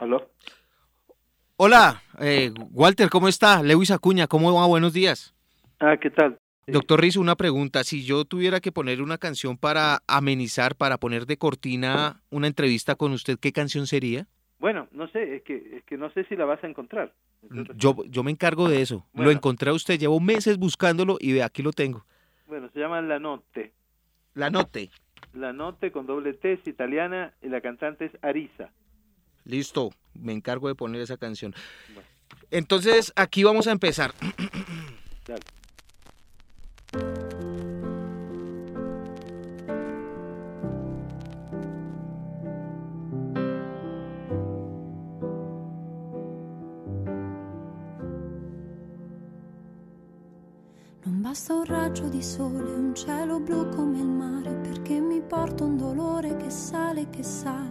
¿Aló? Hola, eh, Walter, ¿cómo está? Lewis Acuña, ¿cómo va? Buenos días. Ah, ¿qué tal? Doctor Riz, una pregunta. Si yo tuviera que poner una canción para amenizar, para poner de cortina una entrevista con usted, ¿qué canción sería? Bueno, no sé, es que, es que no sé si la vas a encontrar. Yo, yo me encargo de eso. Lo encontré a usted, llevo meses buscándolo y ve, aquí lo tengo. Bueno, se llama La Notte. La note. La Notte con doble T es italiana y la cantante es Arisa. Listo, me encargo de poner esa canción. Bueno. Entonces, aquí vamos a empezar. Dale. Non basta un raggio di sole, un cielo blu come il mare, perché mi porta un dolore che sale, che sale,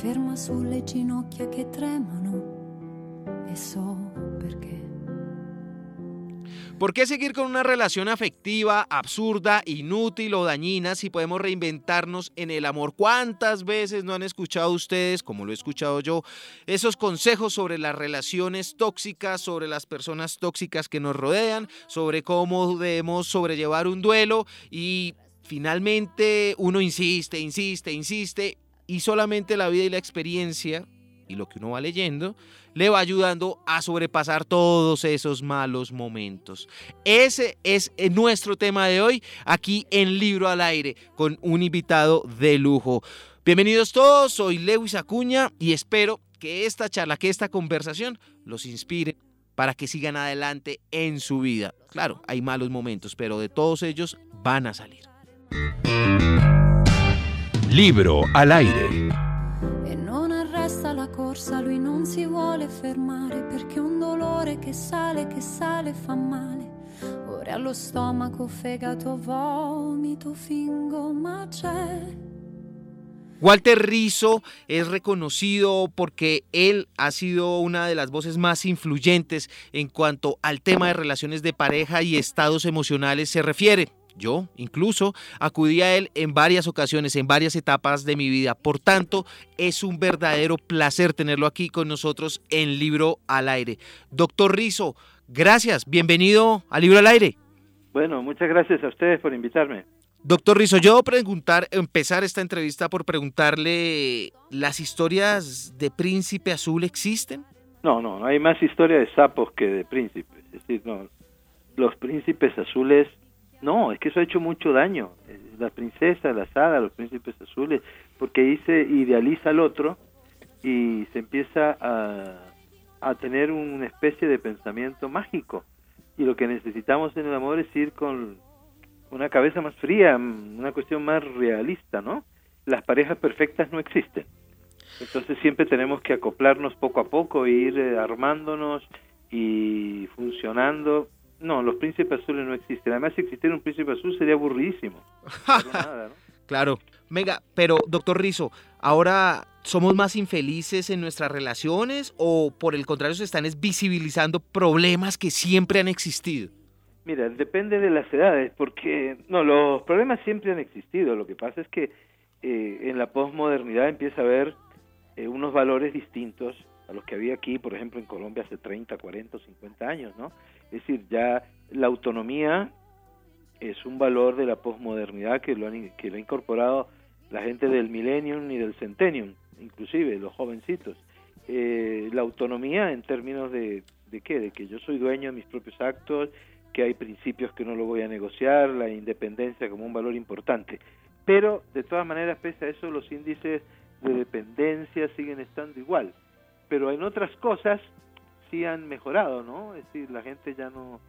ferma sulle ginocchia che tremano e. ¿Por qué seguir con una relación afectiva, absurda, inútil o dañina si podemos reinventarnos en el amor? ¿Cuántas veces no han escuchado ustedes, como lo he escuchado yo, esos consejos sobre las relaciones tóxicas, sobre las personas tóxicas que nos rodean, sobre cómo debemos sobrellevar un duelo y finalmente uno insiste, insiste, insiste y solamente la vida y la experiencia y lo que uno va leyendo le va ayudando a sobrepasar todos esos malos momentos. Ese es eh, nuestro tema de hoy aquí en Libro al Aire con un invitado de lujo. Bienvenidos todos, soy Lewis Acuña y espero que esta charla, que esta conversación los inspire para que sigan adelante en su vida. Claro, hay malos momentos, pero de todos ellos van a salir. Libro al aire. E non arresta la corsa, lui non si vuole fermare, perché un dolore che sale, che sale fa male. Ora allo stomaco, fegato, vomito, fingo, ma c'è. Walter Rizzo es reconocido porque él ha sido una de las voces más influyentes en cuanto al tema de relaciones de pareja y estados emocionales se refiere. Yo, incluso, acudí a él en varias ocasiones, en varias etapas de mi vida. Por tanto, es un verdadero placer tenerlo aquí con nosotros en Libro al Aire. Doctor Rizzo, gracias. Bienvenido a Libro al Aire. Bueno, muchas gracias a ustedes por invitarme. Doctor Rizzo, yo debo preguntar, empezar esta entrevista por preguntarle, ¿las historias de Príncipe Azul existen? No, no, no hay más historia de sapos que de príncipes. Es decir, no, los príncipes azules, no, es que eso ha hecho mucho daño. Eh, La princesa, la hadas, los príncipes azules, porque ahí se idealiza al otro y se empieza a, a tener una especie de pensamiento mágico. Y lo que necesitamos en el amor es ir con una cabeza más fría, una cuestión más realista, ¿no? Las parejas perfectas no existen. Entonces siempre tenemos que acoplarnos poco a poco, e ir eh, armándonos y funcionando. No, los príncipes azules no existen. Además, si existiera un príncipe azul sería aburridísimo. Pero nada, ¿no? Claro. Venga, pero doctor Rizzo, ¿ahora somos más infelices en nuestras relaciones o por el contrario se están es visibilizando problemas que siempre han existido? Mira, depende de las edades, porque no, los problemas siempre han existido. Lo que pasa es que eh, en la posmodernidad empieza a haber eh, unos valores distintos a los que había aquí, por ejemplo, en Colombia hace 30, 40, 50 años, ¿no? Es decir, ya la autonomía es un valor de la posmodernidad que lo han que lo ha incorporado la gente del millennium y del centennium, inclusive los jovencitos. Eh, la autonomía en términos de, de qué, de que yo soy dueño de mis propios actos, que hay principios que no lo voy a negociar, la independencia como un valor importante. Pero, de todas maneras, pese a eso, los índices de dependencia siguen estando igual. Pero en otras cosas sí han mejorado, ¿no? Es decir, la gente ya no,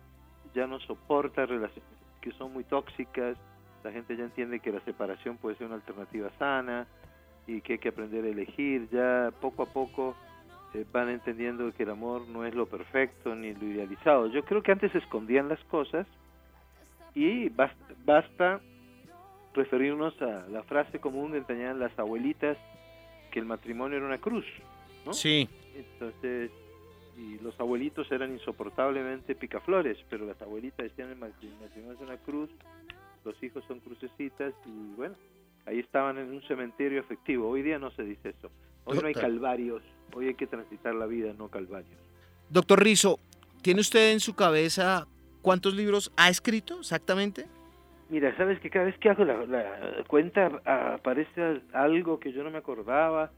ya no soporta relaciones que son muy tóxicas, la gente ya entiende que la separación puede ser una alternativa sana y que hay que aprender a elegir, ya poco a poco eh, van entendiendo que el amor no es lo perfecto ni lo idealizado. Yo creo que antes se escondían las cosas y basta, basta referirnos a la frase común que tenían las abuelitas que el matrimonio era una cruz, ¿no? Sí. Entonces, y los abuelitos eran insoportablemente picaflores, pero las abuelitas decían el matrimonio es una cruz, los hijos son crucecitas y bueno, ahí estaban en un cementerio efectivo. Hoy día no se dice eso. Hoy no hay calvarios, hoy hay que transitar la vida, no calvarios. Doctor Rizo, ¿tiene usted en su cabeza cuántos libros ha escrito exactamente? Mira, sabes que cada vez que hago la, la cuenta aparece al- algo que yo no me acordaba,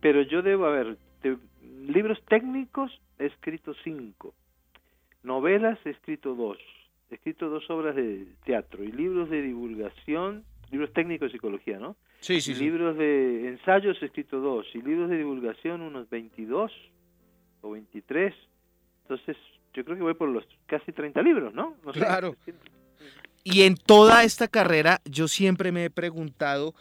pero yo debo, a ver, de- libros técnicos he escrito cinco, novelas he escrito dos, he escrito dos obras de teatro y libros de divulgación, libros técnicos de psicología, ¿no? Sí, Y libros de ensayos he escrito dos y libros de divulgación unos 22 o 23. Entonces, yo creo que voy por los casi 30 libros, ¿no? No sé. Claro. Y en toda esta carrera yo siempre me he preguntado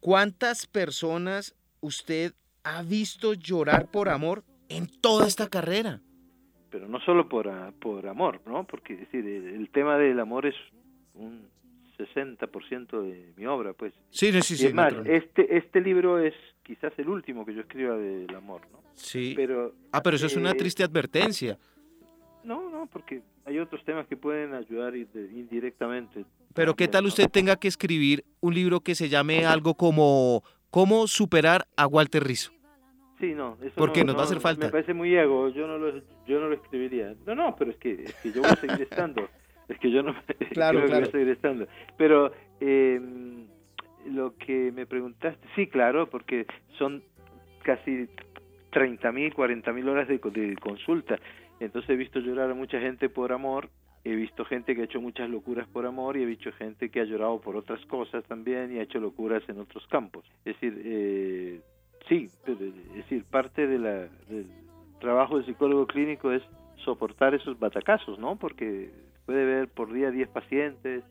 cuántas personas usted ha visto llorar por amor en toda esta carrera. Pero no solo por, por amor, ¿no? Porque es decir, el, el tema del amor es un 60% de mi obra, pues. Sí, sí, sí. y es más, este, este libro es quizás el último que yo escriba del amor, ¿no? Sí. Pero ah, pero eso es una eh, triste advertencia. no, no, porque hay otros temas que pueden ayudar indirectamente. Pero ¿qué tal usted tenga que escribir un libro que se llame algo como ¿Cómo superar a Walter Rizzo? Sí, no, eso Porque no- nos va a hacer falta. Me parece muy ego, yo no lo, yo no lo escribiría. No, no, pero es que, es que yo voy a seguir estando. Es que yo no Claro, que voy claro. a seguir estando. Pero eh, lo que me preguntaste, sí, claro, porque son casi 30.000, 40.000 horas de, de consulta. Entonces he visto llorar a mucha gente por amor, he visto gente que ha hecho muchas locuras por amor y he visto gente que ha llorado por otras cosas también y ha hecho locuras en otros campos. Es decir, eh, sí, pero, es decir, parte de la, del trabajo del psicólogo clínico es soportar esos batacazos, ¿no? Porque puede ver por día 10 pacientes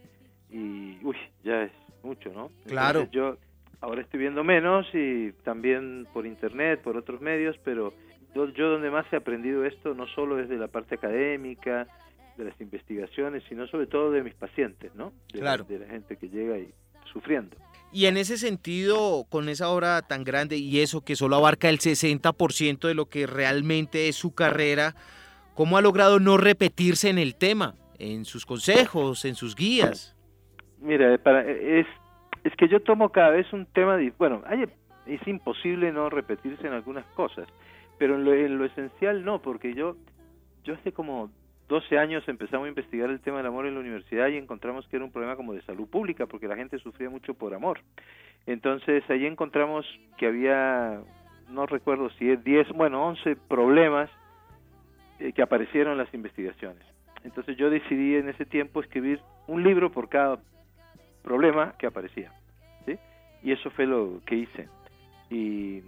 y, uy, ya es mucho, ¿no? Claro. Entonces, yo ahora estoy viendo menos y también por internet, por otros medios, pero yo, yo donde más he aprendido esto no solo es de la parte académica, de las investigaciones, sino sobre todo de mis pacientes, ¿no? De, la- Claro. de la gente que llega y sufriendo. Y en ese sentido, con esa obra tan grande y eso que solo abarca el 60% de lo que realmente es su carrera, ¿cómo ha logrado no repetirse en el tema, en sus consejos, en sus guías? Mira, para, es, es que yo tomo cada vez un tema, bueno, hay- es imposible no repetirse en algunas cosas, pero en lo, en lo esencial no, porque yo, yo hace como 12 años empezamos a investigar el tema del amor en la universidad y encontramos que era un problema como de salud pública, porque la gente sufría mucho por amor. Entonces ahí encontramos que había, no recuerdo si es 10, bueno, 11 problemas eh, que aparecieron en las investigaciones. Entonces yo decidí en ese tiempo escribir un libro por cada problema que aparecía. Y eso fue lo que hice. Y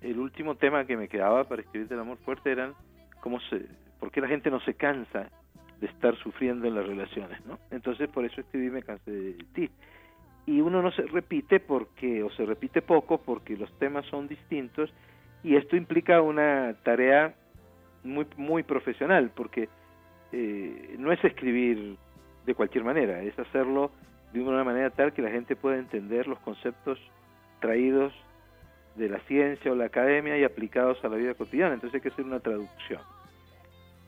el último tema que me quedaba para escribir del amor fuerte eran cómo se, por qué la gente no se cansa de estar sufriendo en las relaciones, ¿no? Entonces por eso escribí Me cansé de ti. Y uno no se repite porque, o se repite poco porque los temas son distintos y esto implica una tarea muy, muy profesional porque eh, no es escribir de cualquier manera, es hacerlo de una manera tal que la gente pueda entender los conceptos traídos de la ciencia o la academia y aplicados a la vida cotidiana. Entonces hay que hacer una traducción.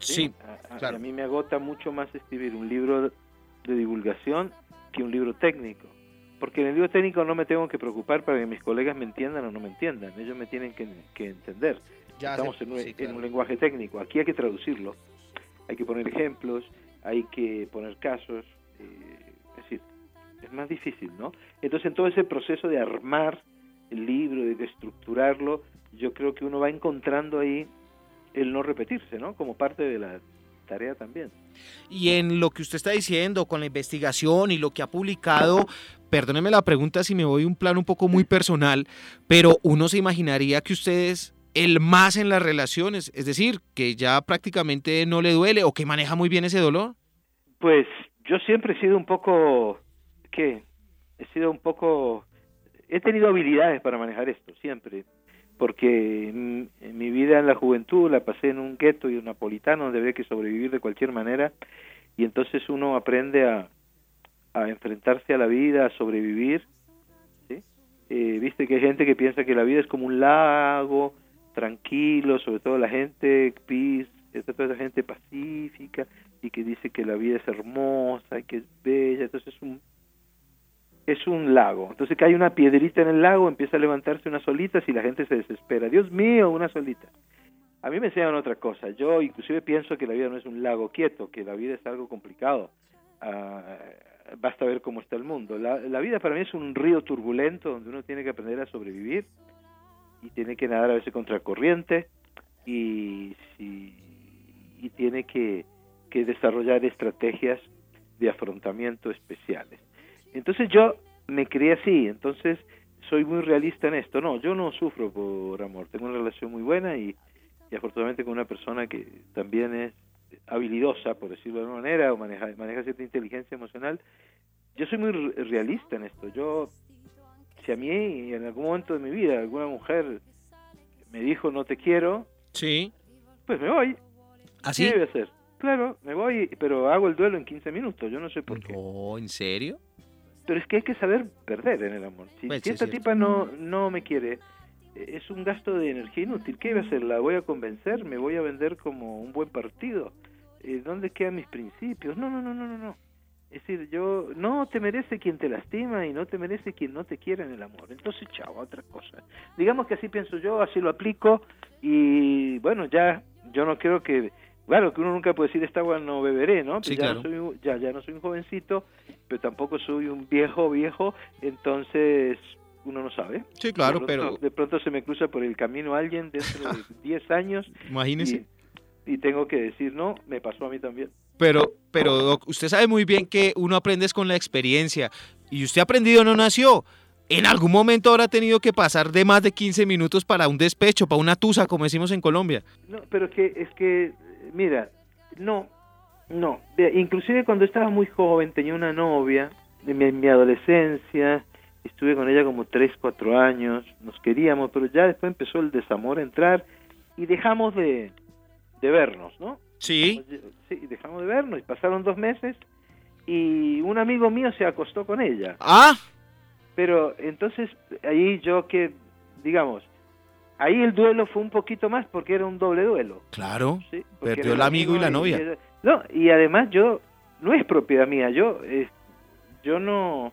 Sí, A, claro. a mí me agota mucho más escribir un libro de divulgación que un libro técnico. Porque en el libro técnico no me tengo que preocupar para que mis colegas me entiendan o no me entiendan. Ellos me tienen que, que entender. ya Estamos se- en un, sí, en claro. un lenguaje técnico. Aquí hay que traducirlo. Hay que poner ejemplos, hay que poner casos. eh, es decir, es más difícil, ¿no? Entonces, en todo ese proceso de armar el libro, de estructurarlo, yo creo que uno va encontrando ahí el no repetirse, ¿no? Como parte de la tarea también. Y en lo que usted está diciendo, con la investigación y lo que ha publicado, perdóneme la pregunta si me voy a un plano un poco muy personal, pero uno se imaginaría que usted es el más en las relaciones, es decir, que ya prácticamente no le duele o que maneja muy bien ese dolor. Pues yo siempre he sido un poco, ¿qué? He sido un poco, he tenido habilidades para manejar esto, siempre, porque mi vida en la juventud la pasé en un gueto y un napolitano donde había que sobrevivir de cualquier manera, y entonces uno aprende a, a enfrentarse a la vida, a sobrevivir, ¿sí? Eh, Viste que hay gente que piensa que la vida es como un lago, tranquilo, sobre todo la gente, peace, toda esa gente pacífica, y que dice que la vida es hermosa y que es bella, entonces es un es un lago. Entonces cae una piedrita en el lago, empieza a levantarse unas solitas y la gente se desespera. Dios mío, una solita. A mí me enseñan otra cosa. Yo inclusive pienso que la vida no es un lago quieto, que la vida es algo complicado. Ah, basta ver cómo está el mundo. La, la, vida para mí es un río turbulento donde uno tiene que aprender a sobrevivir y tiene que nadar a veces contra corriente y, y, y tiene que, que desarrollar estrategias de afrontamiento especiales. Entonces yo me crié así, entonces soy muy realista en esto. No, yo no sufro por amor, tengo una relación muy buena y, y afortunadamente con una persona que también es habilidosa, por decirlo de alguna manera, o maneja, maneja cierta inteligencia emocional. Yo soy muy realista en esto. Yo, si a mí en algún momento de mi vida alguna mujer me dijo no te quiero, sí. pues me voy. ¿Así? ¿Qué debe hacer? Claro, me voy, pero hago el duelo en 15 minutos, yo no sé por qué. No, ¿en serio? Pero es que hay que saber perder en el amor. Si, Pues, si esta es tipa no, no me quiere, eh, es un gasto de energía inútil. ¿Qué voy a hacer? ¿La voy a convencer? ¿Me voy a vender como un buen partido? Eh, ¿Dónde quedan mis principios? No, no, no, no, no, no. Es decir, yo no te merece quien te lastima y no te merece quien no te quiere en el amor. Entonces, chao, otra cosa. Digamos que así pienso yo, así lo aplico y bueno, ya yo no creo que claro que uno nunca puede decir esta agua no beberé, ¿no? Pues Sí, ya, claro. no soy, un- ya ya no soy un jovencito, pero tampoco soy un viejo viejo, entonces uno no sabe. Sí, claro, de pero pronto, de pronto se me cruza por el camino alguien dentro de 10 años imagínese. y, y tengo que decir, no, me pasó a mí también. Pero, pero, Doc, usted sabe muy bien que uno aprende es con la experiencia. Y usted aprendido no nació. En algún momento habrá tenido que pasar de más de 15 minutos para un despecho, para una tusa, como decimos en Colombia. No, pero que, es que, mira, no, no. Inclusive cuando estaba muy joven tenía una novia, en mi, en mi adolescencia, estuve con ella como 3, 4 años, nos queríamos, pero ya después empezó el desamor a entrar y dejamos de, de vernos, ¿no? Sí. Sí, dejamos de vernos y pasaron dos meses y un amigo mío se acostó con ella. Ah, Pero entonces ahí yo que, digamos, ahí el duelo fue un poquito más porque era un doble duelo. claro. Perdió el amigo y la novia. no, y además yo, no es propiedad mía, yo, eh, yo no,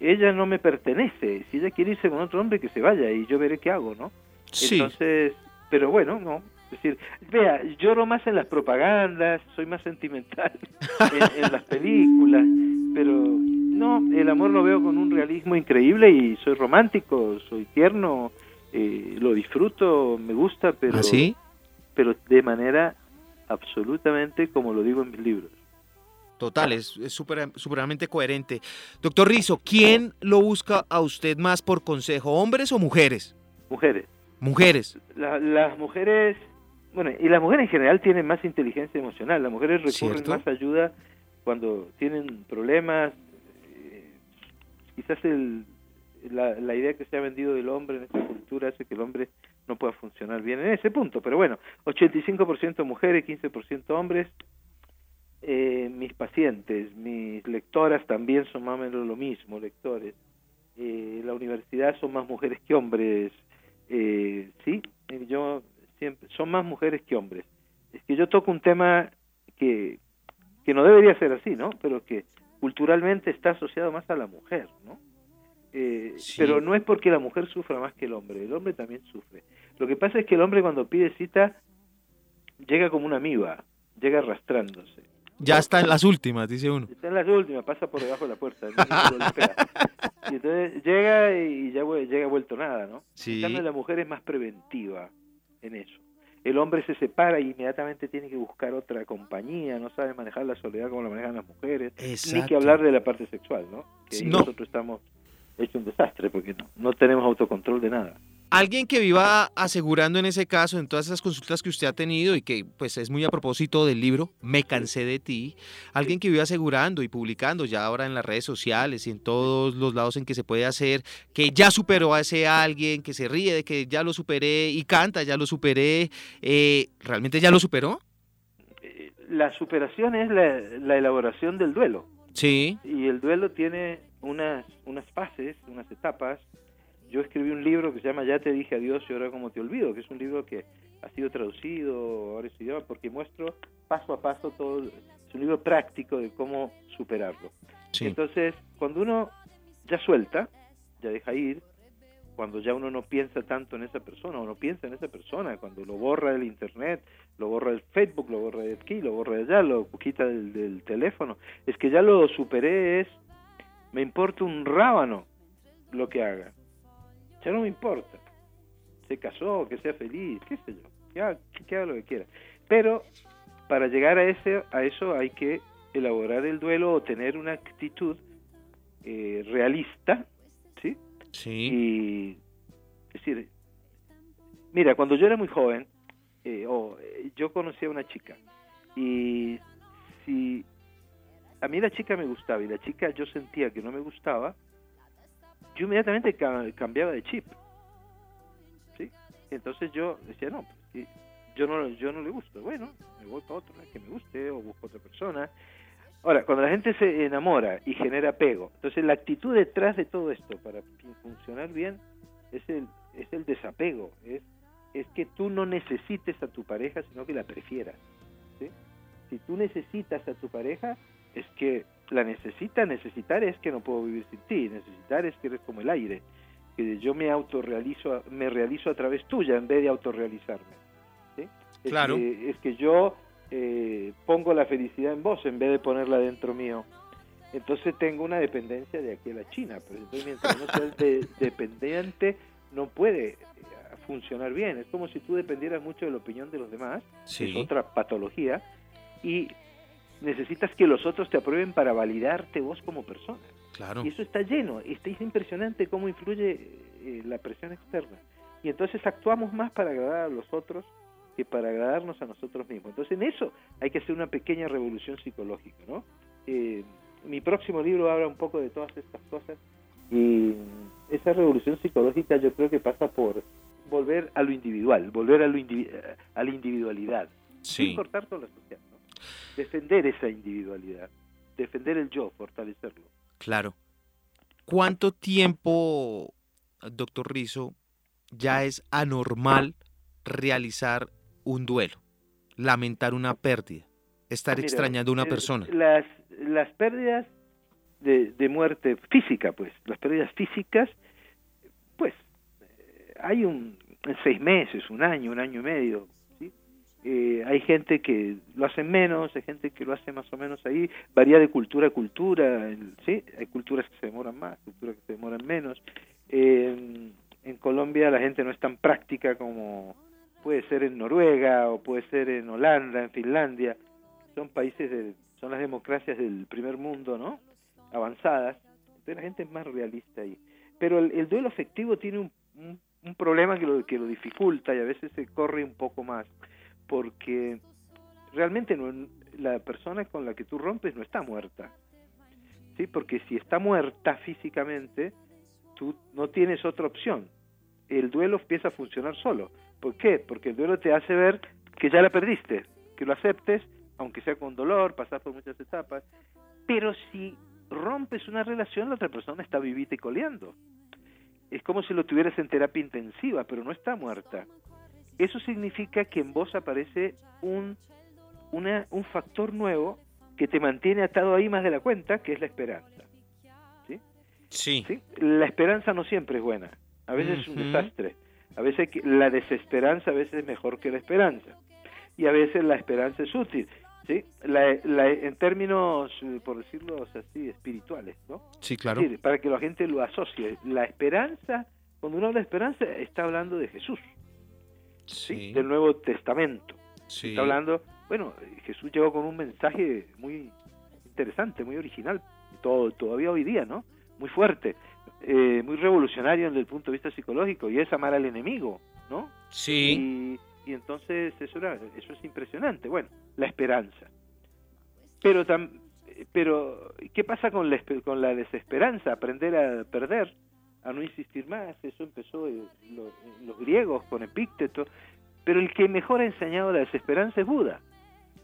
ella no me pertenece. Si ella quiere irse con otro hombre, que se vaya y yo veré qué hago, ¿no? Sí. Entonces, pero bueno, no. Es decir, vea, lloro más en las propagandas, soy más sentimental en, en las películas, pero no, el amor lo veo con un realismo increíble y soy romántico, soy tierno, eh, lo disfruto, me gusta, pero, ¿Ah, sí? pero de manera absolutamente como lo digo en mis libros. Total, es es supremamente coherente. Doctor Rizo, ¿quién lo busca a usted más por consejo, hombres o mujeres? Mujeres. Mujeres. La- las mujeres, bueno, y las mujeres en general tienen más inteligencia emocional. Las mujeres recurren ¿Cierto? más ayuda cuando tienen problemas. eh, quizás el, la, la idea que se ha vendido del hombre en esta cultura hace que el hombre no pueda funcionar bien en ese punto. Pero bueno, 85% mujeres, 15% hombres. Eh, mis pacientes, mis lectoras también son más o menos lo mismo, lectores. Eh, la universidad son más mujeres que hombres. Eh, sí, yo siempre son más mujeres que hombres. Es que yo toco un tema que que no debería ser así, ¿no? Pero que culturalmente está asociado más a la mujer, ¿no? Eh, Sí. Pero no es porque la mujer sufra más que el hombre, el hombre también sufre. Lo que pasa es que el hombre cuando pide cita llega como una amiba, llega arrastrándose. Ya está en las últimas, dice uno. Está en las últimas, pasa por debajo de la puerta. Y entonces llega y ya llega vuelto nada, ¿no? Sí. En la mujer es más preventiva en eso. El hombre se separa y inmediatamente tiene que buscar otra compañía, no sabe manejar la soledad como la manejan las mujeres, ni que hablar de la parte sexual, ¿no? Que no. nosotros estamos hecho un desastre porque no, no tenemos autocontrol de nada. Alguien que viva asegurando en ese caso, en todas esas consultas que usted ha tenido y que pues es muy a propósito del libro Me cansé de ti, alguien que viva asegurando y publicando ya ahora en las redes sociales y en todos los lados en que se puede hacer, que ya superó a ese alguien, que se ríe de que ya lo superé y canta, ya lo superé, eh, ¿realmente ya lo superó? Eh, La superación es la, la elaboración del duelo. Sí, Y el duelo tiene unas, unas fases, unas etapas. Yo escribí un libro que se llama Ya te dije adiós y ahora como te olvido, que es un libro que ha sido traducido ahora es idioma porque muestro paso a paso todo. Es un libro práctico de cómo superarlo. sí. Entonces, cuando uno ya suelta, ya deja ir, cuando ya uno no piensa tanto en esa persona o no piensa en esa persona, cuando lo borra del internet, lo borra del Facebook, lo borra de aquí, lo borra de allá, lo quita del, del teléfono, es que ya lo superé, es, me importa un rábano lo que haga, ya no me importa, se casó, que sea feliz, qué sé yo, que haga, que haga lo que quiera, pero para llegar a, ese, a eso hay que elaborar el duelo o tener una actitud eh, realista, ¿sí? Sí. Y, es decir, mira, cuando yo era muy joven, eh, oh, eh, yo conocí a una chica y si a mí la chica me gustaba y la chica yo sentía que no me gustaba, yo inmediatamente ca- cambiaba de chip, ¿sí? Entonces yo decía, no, pues, yo no, yo no le gusto, bueno, me voy para otro que me guste o busco otra persona. Ahora, cuando la gente se enamora y genera apego, entonces la actitud detrás de todo esto para funcionar bien es el, es el desapego, es, es que tú no necesites a tu pareja, sino que la prefieras. Si tú necesitas a tu pareja, es que la necesita, necesitar es que no puedo vivir sin ti, necesitar es que eres como el aire, que yo me autorrealizo, me realizo a través tuya en vez de autorrealizarme. ¿sí? Es Claro. que- es que yo eh, pongo la felicidad en vos en vez de ponerla dentro mío. Entonces tengo una dependencia de aquí a la China, pero entonces mientras no seas de- dependiente no puede eh, funcionar bien. Es como si tú dependieras mucho de la opinión de los demás, Sí. es otra patología, y necesitas que los otros te aprueben para validarte vos como persona. Claro. Y eso está lleno, está, es impresionante cómo influye eh, la presión externa. Y entonces actuamos más para agradar a los otros que para agradarnos a nosotros mismos. Entonces en eso hay que hacer una pequeña revolución psicológica, ¿no? Eh, mi próximo libro habla un poco de todas estas cosas y esa revolución psicológica yo creo que pasa por volver a lo individual, volver a, lo indivi- a la individualidad, Sí. sin cortar con la social, ¿no? Defender esa individualidad, defender el yo, fortalecerlo. Claro. ¿Cuánto tiempo, doctor Rizo, ya es anormal realizar un duelo, lamentar una pérdida, estar Mira, extrañando a una eh, persona? Las, las pérdidas de, de muerte física, pues, las pérdidas físicas, pues, eh, hay un seis meses, un año, un año y medio. Eh, hay gente que lo hace menos, hay gente que lo hace más o menos ahí, varía de cultura a cultura, ¿sí? Hay culturas que se demoran más, culturas que se demoran menos. Eh, en Colombia la gente no es tan práctica como puede ser en Noruega o puede ser en Holanda, en Finlandia, son países de, son las democracias del primer mundo, ¿no? Avanzadas, entonces la gente es más realista ahí. Pero el, el duelo afectivo tiene un, un problema que lo, que lo dificulta y a veces se corre un poco más, porque realmente no, la persona con la que tú rompes no está muerta, ¿sí? Porque si está muerta físicamente, tú no tienes otra opción. El duelo empieza a funcionar solo. ¿Por qué? Porque el duelo te hace ver que ya la perdiste, que lo aceptes, aunque sea con dolor, pasar por muchas etapas. Pero si rompes una relación, la otra persona está vivita y coleando. Es como si lo tuvieras en terapia intensiva, pero no está muerta. Eso significa que en vos aparece un, una, un factor nuevo que te mantiene atado ahí más de la cuenta, que es la esperanza. ¿sí? Sí. ¿sí? La esperanza no siempre es buena, a veces es un desastre. A veces la desesperanza a veces es mejor que la esperanza. Y a veces la esperanza es útil. ¿sí? La, la- en términos, eh, por decirlo así, espirituales, ¿no? Sí, claro. Es decir, para que la gente lo asocie. La esperanza, cuando uno habla de esperanza, está hablando de Jesús, del Nuevo Testamento. sí. Está hablando, bueno, Jesús llegó con un mensaje muy interesante, muy original, todo, todavía hoy día, ¿no? Muy fuerte, eh, muy revolucionario desde el punto de vista psicológico, y es amar al enemigo, ¿no? Sí. Y, y entonces eso, era, eso es impresionante. Bueno, la esperanza. Pero, tam, pero ¿qué pasa con la, con la desesperanza? Aprender a perder, a no insistir más. Eso empezó en lo- en los griegos con Epícteto. Pero el que mejor ha enseñado la desesperanza es Buda,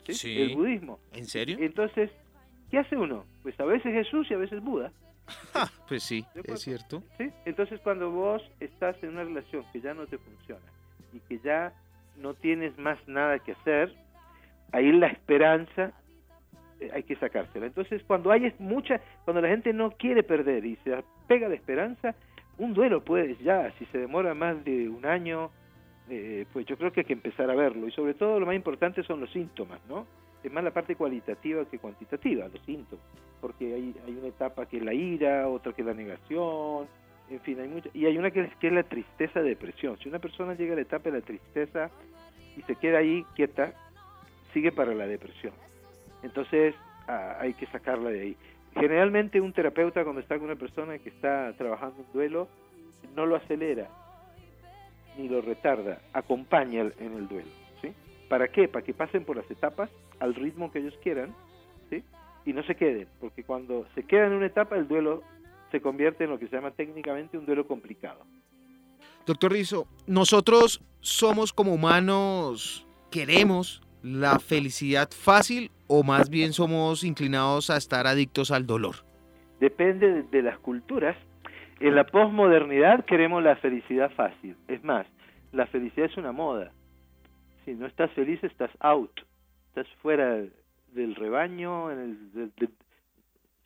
¿sí? Sí. el budismo. ¿En serio? Entonces, ¿qué hace uno? Pues a veces Jesús y a veces Buda. Ah, pues sí, es cierto. ¿sí? Entonces cuando vos estás en una relación que ya no te funciona y que ya no tienes más nada que hacer, ahí la esperanza eh, hay que sacársela. Entonces cuando hay es mucha, cuando la gente no quiere perder y se despega la esperanza, un duelo puede ya, si se demora más de un año, eh, pues yo creo que hay que empezar a verlo. Y sobre todo lo más importante son los síntomas, ¿no? Es más la parte cualitativa que cuantitativa, los síntomas. Porque hay, hay una etapa que es la ira, otra que es la negación, en fin, hay mucha, y hay una que es, que es la tristeza depresión. Si una persona llega a la etapa de la tristeza y se queda ahí quieta, sigue para la depresión. Entonces ah, hay que sacarla de ahí. Generalmente un terapeuta cuando está con una persona que está trabajando un duelo, no lo acelera ni lo retarda, acompaña en el duelo. ¿sí? ¿Para qué? Para que pasen por las etapas al ritmo que ellos quieran ¿sí? y no se queden, porque cuando se queda en una etapa el duelo se convierte en lo que se llama técnicamente un duelo complicado. Doctor Rizo, nosotros somos como humanos, queremos la felicidad fácil o más bien somos inclinados a estar adictos al dolor? Depende de, las culturas. En la posmodernidad queremos la felicidad fácil. Es más, la felicidad es una moda. Si no estás feliz, estás out. Estás fuera del rebaño, en el, de- de-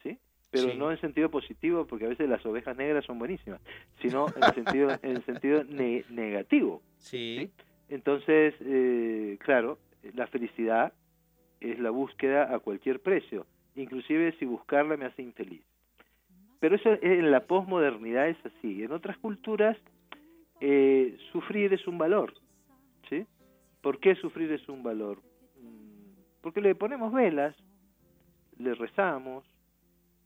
¿sí? Pero Sí. no en sentido positivo, porque a veces las ovejas negras son buenísimas, sino en sentido, en sentido ne- negativo. Sí. Entonces, eh, claro, la felicidad es la búsqueda a cualquier precio, inclusive si buscarla me hace infeliz. Pero eso en la posmodernidad es así. En otras culturas, eh, sufrir es un valor. ¿sí? ¿Por qué sufrir es un valor? Mm, Porque le ponemos velas, le rezamos,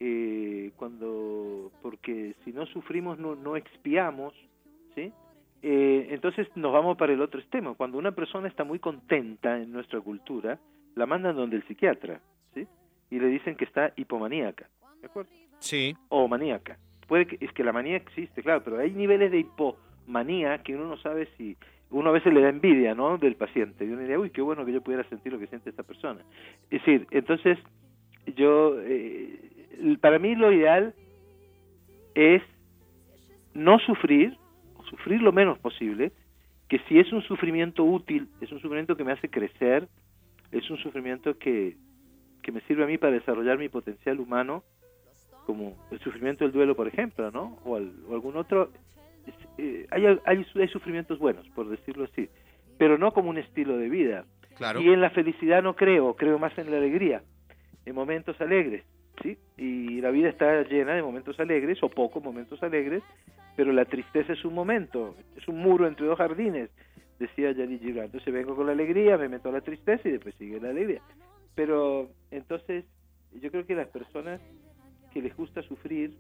eh, cuando porque si no sufrimos no, no expiamos, ¿sí? Eh, entonces nos vamos para el otro extremo. Cuando una persona está muy contenta en nuestra cultura, la mandan donde el psiquiatra, ¿sí? Y le dicen que está hipomaníaca, ¿de acuerdo? Sí. O maníaca. Puede que, es que la manía existe, claro, pero hay niveles de hipomanía que uno no sabe si uno a veces le da envidia, ¿no? Del paciente. Y uno dice, uy, qué bueno que yo pudiera sentir lo que siente esta persona. Es decir, entonces yo, eh, para mí lo ideal es no sufrir, sufrir lo menos posible, que si es un sufrimiento útil, es un sufrimiento que me hace crecer, es un sufrimiento que, que me sirve a mí para desarrollar mi potencial humano, como el sufrimiento del duelo, por ejemplo, ¿no? O, al- o algún otro. eh, hay, hay, hay sufrimientos buenos, por decirlo así, pero no como un estilo de vida. Claro. Y en la felicidad no creo, creo más en la alegría, en momentos alegres, ¿sí? Y la vida está llena de momentos alegres, o pocos momentos alegres, pero la tristeza es un momento, es un muro entre dos jardines, decía Yari Gibran. Entonces vengo con la alegría, me meto a la tristeza y después sigue la alegría. Pero entonces yo creo que las personas que les gusta sufrir,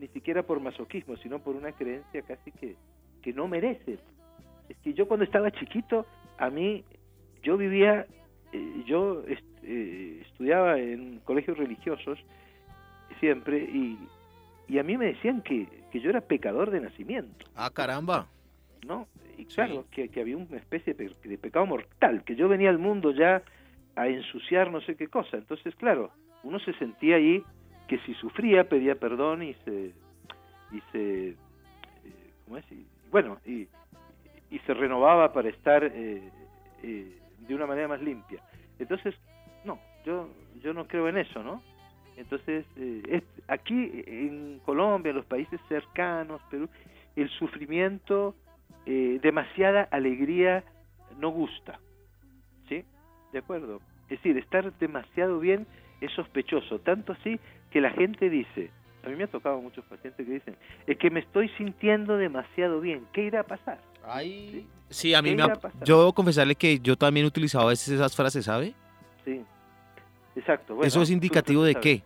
ni siquiera por masoquismo, sino por una creencia casi que, que no merecen. Es que yo cuando estaba chiquito, a mí, yo vivía, eh, yo eh, estudiaba en colegios religiosos siempre y, y a mí me decían que, que yo era pecador de nacimiento. Ah, caramba. ¿No? Y claro, que, que había una especie de, pe- de pecado mortal, que yo venía al mundo ya a ensuciar no sé qué cosa. Entonces, claro, uno se sentía ahí que si sufría pedía perdón y se... Y se eh, ¿Cómo es? Y, bueno, y, y se renovaba para estar eh, eh, de una manera más limpia. Entonces, no, yo, yo no creo en eso, ¿no? Entonces, eh, es, aquí en Colombia, en los países cercanos, Perú, el sufrimiento, eh, demasiada alegría no gusta. ¿Sí? ¿De acuerdo? Es decir, estar demasiado bien es sospechoso, tanto así que la gente dice, a mí me ha tocado muchos pacientes que dicen, es que me estoy sintiendo demasiado bien, ¿qué irá a pasar? Ay. Sí, a mí ¿Qué me ha... Yo debo confesarle que yo también he utilizado a veces esas frases, ¿sabe? Sí, exacto. bueno, ¿Eso es indicativo de qué?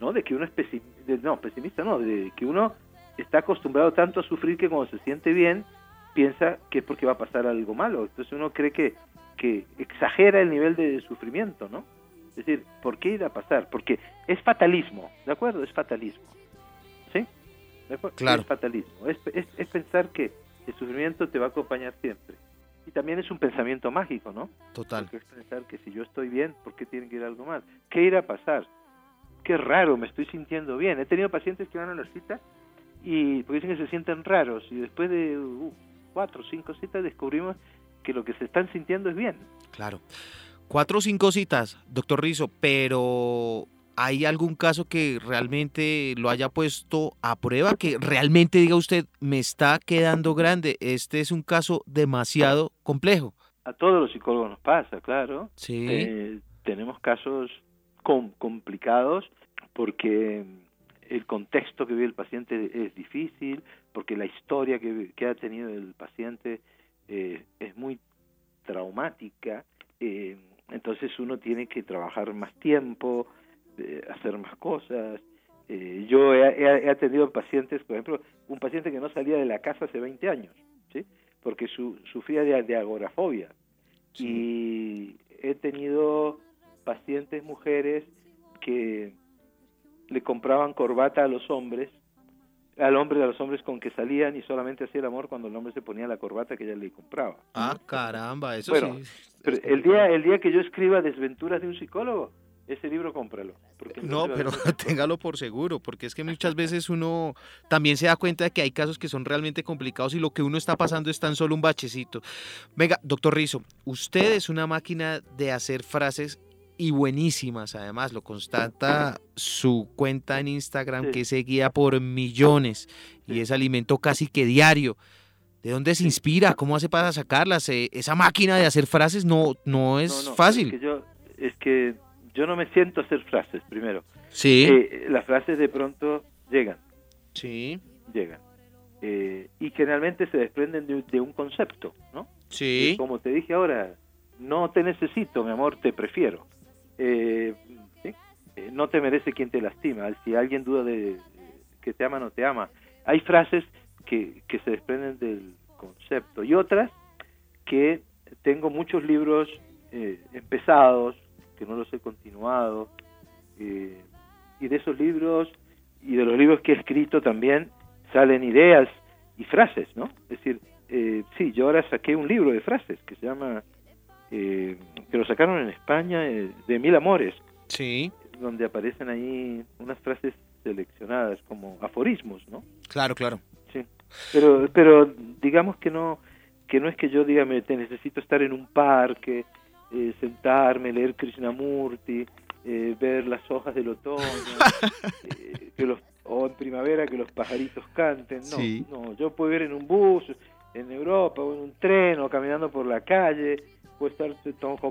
¿no? De que uno es pesim- de- no, pesimista, no, de que uno está acostumbrado tanto a sufrir que cuando se siente bien piensa que es porque va a pasar algo malo. Entonces uno cree que, que exagera el nivel de sufrimiento, ¿no? Es decir, ¿por qué ir a pasar? Porque es fatalismo, ¿de acuerdo? Es fatalismo. ¿Sí? ¿De acuerdo? Claro. Es fatalismo. Es, es, es pensar que el sufrimiento te va a acompañar siempre. Y también es un pensamiento mágico, ¿no? Total. Porque es pensar que si yo estoy bien, ¿por qué tiene que ir algo mal? ¿Qué irá a pasar? Qué raro, me estoy sintiendo bien. He tenido pacientes que van a la cita y porque dicen que se sienten raros y después de uh, cuatro cinco citas descubrimos que lo que se están sintiendo es bien. Claro. Cuatro o cinco citas, doctor Rizo, pero ¿Hay algún caso que realmente lo haya puesto a prueba? Que realmente diga usted, me está quedando grande. Este es un caso demasiado complejo. A todos los psicólogos nos pasa, claro. Sí. Eh, tenemos casos com- complicados porque el contexto que vive el paciente es difícil, porque la historia que, que ha tenido el paciente eh, es muy traumática, eh, entonces uno tiene que trabajar más tiempo, eh, hacer más cosas. Eh, yo he, he- he atendido pacientes, por ejemplo, un paciente que no salía de la casa hace 20 años, ¿sí? porque su, sufría de, de agorafobia. Y he tenido pacientes mujeres que le compraban corbata a los hombres, al hombre a los hombres con que salían y solamente hacía el amor cuando el hombre se ponía la corbata que ella le compraba. Ah, caramba, eso Bueno, sí. Pero el día, el día que yo escriba Desventuras de un psicólogo, ese libro cómpralo. porque No, pero téngalo por seguro, porque es que muchas veces uno también se da cuenta de que hay casos que son realmente complicados y lo que uno está pasando es tan solo un bachecito. Venga, doctor Rizo, usted es una máquina de hacer frases y buenísimas, además, lo constata su cuenta en Instagram Sí. que es seguida por millones y es alimento casi que diario. ¿De dónde se inspira? ¿Cómo hace para sacarlas? Eh, esa máquina de hacer frases no, no es No, no, fácil. Es que, yo, es que yo no me siento hacer frases, primero. Sí, Eh, las frases de pronto llegan, sí, llegan. Eh, y generalmente se desprenden de, de un concepto, ¿no? sí. Como te dije ahora, no te necesito, mi amor, te prefiero. Eh. Eh, no te merece quien te lastima. Si alguien duda de que te ama, no te ama. Hay frases que, que se desprenden del concepto y otras que tengo muchos libros eh, empezados, que no los he continuado, eh, y de esos libros y de los libros que he escrito también salen ideas y frases, ¿no? Es decir, eh, sí, yo ahora saqué un libro de frases que se llama, eh, que lo sacaron en España, eh, de Mil Amores, Sí, donde aparecen ahí unas frases seleccionadas como aforismos, ¿no? claro, claro. Sí. Pero, pero digamos que no, que no es que yo diga, me te necesito estar en un parque, eh, sentarme, leer Krishnamurti, eh, ver las hojas del otoño, eh, que los, o en primavera que los pajaritos canten. No, Sí. no, yo puedo ir en un bus, en Europa, o en un tren, o caminando por la calle, puedo estar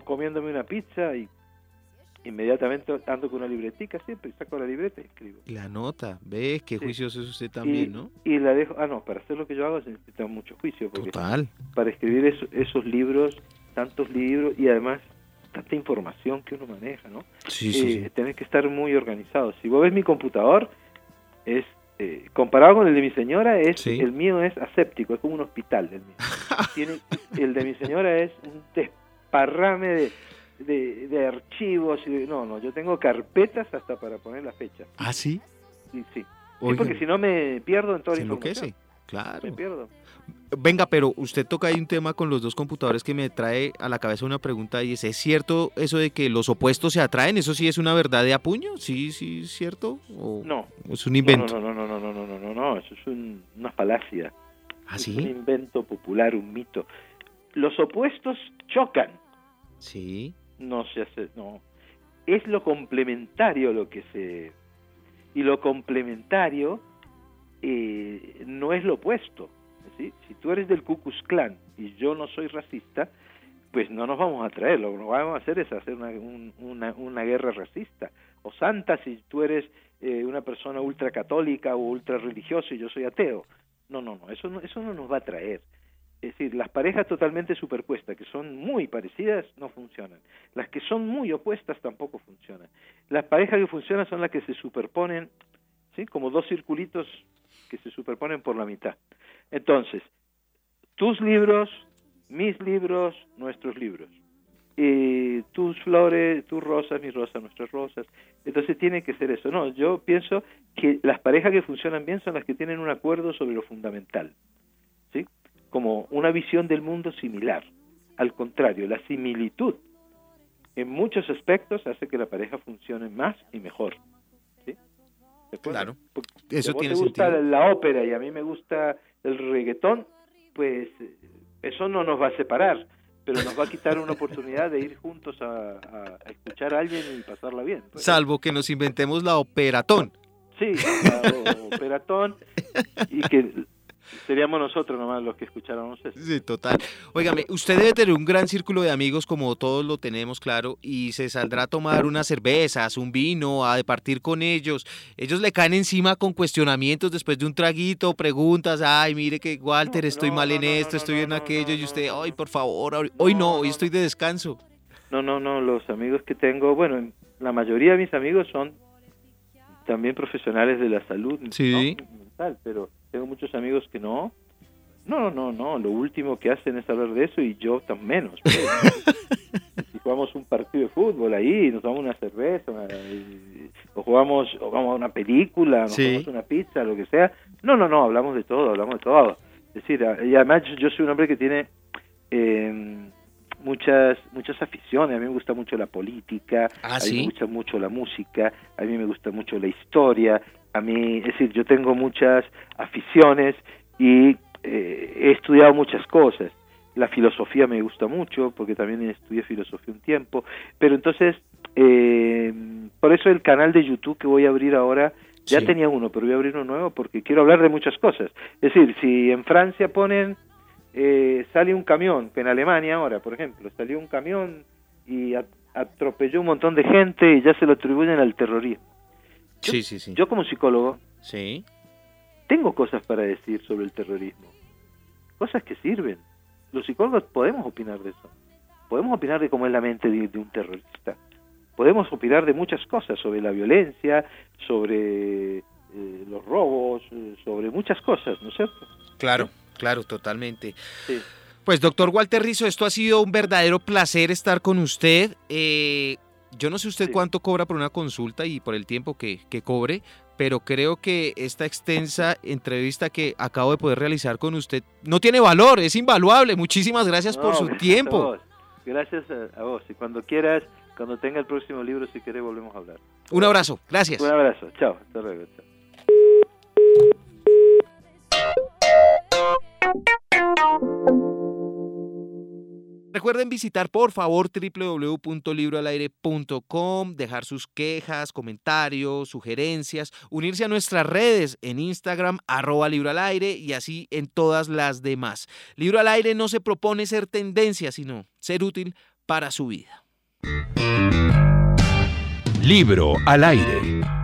comiéndome una pizza y inmediatamente ando con una libretica siempre, saco la libreta y escribo. La nota, ve qué Sí. juicioso es usted también, y, ¿no? y la dejo, ah no, para hacer lo que yo hago se necesita mucho juicio, porque Total. para escribir eso- esos libros, tantos libros y además tanta información que uno maneja, ¿no? Sí, sí, Eh, sí. tenés que estar muy organizado. Si vos ves mi computador, es eh, comparado con el de mi señora, es Sí. el mío es aséptico, es como un hospital el mío. Tiene, el de mi señora es un desparrame de, de, de archivos y de- no, no, yo tengo carpetas hasta para poner la fecha. ¿Ah, sí? Sí, sí. Sí, porque si no me pierdo en toda la información. Claro. Me pierdo. Venga, pero usted toca ahí un tema con los dos computadores que me trae a la cabeza una pregunta y es, ¿es cierto eso de que los opuestos se atraen? ¿Eso sí es una verdad de a puño? ¿Sí, sí, es cierto? ¿O No, es un invento? No, no, no, no, no, no, no, no, no, eso es un- una falacia. ¿Ah, Es un sí? invento popular, un mito. Los opuestos chocan, Sí. no se hace, no. Es lo complementario lo que se... Y lo complementario eh, no es lo opuesto. ¿sí? Si tú eres del Ku Klux Klan y yo no soy racista, pues no nos vamos a traer, lo que vamos a hacer es hacer una, un- una, una guerra racista. O santa si tú eres eh, una persona ultracatólica o ultra religiosa y yo soy ateo. No, no, no, eso no, eso no nos va a traer. Es decir, las parejas totalmente superpuestas, que son muy parecidas, no funcionan. Las que son muy opuestas tampoco funcionan. Las parejas que funcionan son las que se superponen, ¿sí? Como dos circulitos que se superponen por la mitad. Entonces, tus libros, mis libros, nuestros libros. Eh, tus flores, tus rosas, mis rosas, nuestras rosas. Entonces tiene que ser eso. No, yo pienso que las parejas que funcionan bien son las que tienen un acuerdo sobre lo fundamental. Como una visión del mundo similar. Al contrario, la similitud en muchos aspectos hace que la pareja funcione más y mejor. ¿Sí? Claro. Porque Eso si a vos tiene te gusta sentido. la ópera y a mí me gusta el reggaetón, pues eh, eso no nos va a separar. pero nos va a quitar una oportunidad de ir juntos a, a escuchar a alguien y pasarla bien. pues. Salvo que nos inventemos la operatón. Sí, la operatón y que seríamos nosotros nomás los que escucháramos eso. Sí, total. Óigame, usted debe tener un gran círculo de amigos como todos lo tenemos, claro, y se saldrá a tomar unas cervezas, un vino, a departir con ellos. Ellos le caen encima con cuestionamientos después de un traguito, preguntas, ay, mire que Walter, estoy No, mal en no, esto, no, estoy en aquello, y usted, ay, por favor, hoy, no, hoy estoy de descanso. No, no, no, los amigos que tengo, bueno, la mayoría de mis amigos son también profesionales de la salud Sí. mental, pero tengo muchos amigos que no. No, no, no, no, lo último que hacen es hablar de eso y yo tan menos. pues. si jugamos un partido de fútbol ahí, nos tomamos una cerveza, una- y- o jugamos o vamos a una película, nos Sí. una pizza, lo que sea. No, no, no, hablamos de todo, hablamos de todo. Es decir, y además yo- soy un hombre que tiene eh, muchas muchas aficiones. A mí me gusta mucho la política, Ah, a mí me gusta mucho la música, a mí me gusta mucho la historia. A mí, es decir, yo tengo muchas aficiones y eh, he estudiado muchas cosas. La filosofía me gusta mucho porque también estudié filosofía un tiempo. Pero entonces, eh, por eso el canal de YouTube que voy a abrir ahora ya Sí. tenía uno, pero voy a abrir uno nuevo porque quiero hablar de muchas cosas. Es decir, si en Francia ponen, eh, sale un camión, que en Alemania ahora, por ejemplo, salió un camión y at- atropelló un montón de gente y ya se lo atribuyen al terrorismo. Yo- Sí, sí, sí. Yo como psicólogo Sí. tengo cosas para decir sobre el terrorismo, cosas que sirven. Los psicólogos podemos opinar de eso, podemos opinar de cómo es la mente de, de un terrorista, podemos opinar de muchas cosas, sobre la violencia, sobre eh, los robos, eh, sobre muchas cosas, ¿no es cierto? Claro, claro, totalmente. Sí. Pues doctor Walter Rizzo, esto ha sido un verdadero placer estar con usted. Eh, yo no sé usted Sí. cuánto cobra por una consulta y por el tiempo que, que cobre, pero creo que esta extensa entrevista que acabo de poder realizar con usted no tiene valor, es invaluable. Muchísimas gracias por su gracias a tiempo. vos. Gracias a, a vos. Y cuando quieras, cuando tenga el próximo libro, si querés, volvemos a hablar. Un abrazo, gracias. Un abrazo. Chao. Hasta luego. Chao. Recuerden visitar por favor www.libroalaire.com, dejar sus quejas, comentarios, sugerencias, unirse a nuestras redes en Instagram, arroba libro al aire y así en todas las demás. Libro al aire no se propone ser tendencia, sino ser útil para su vida. Libro al aire.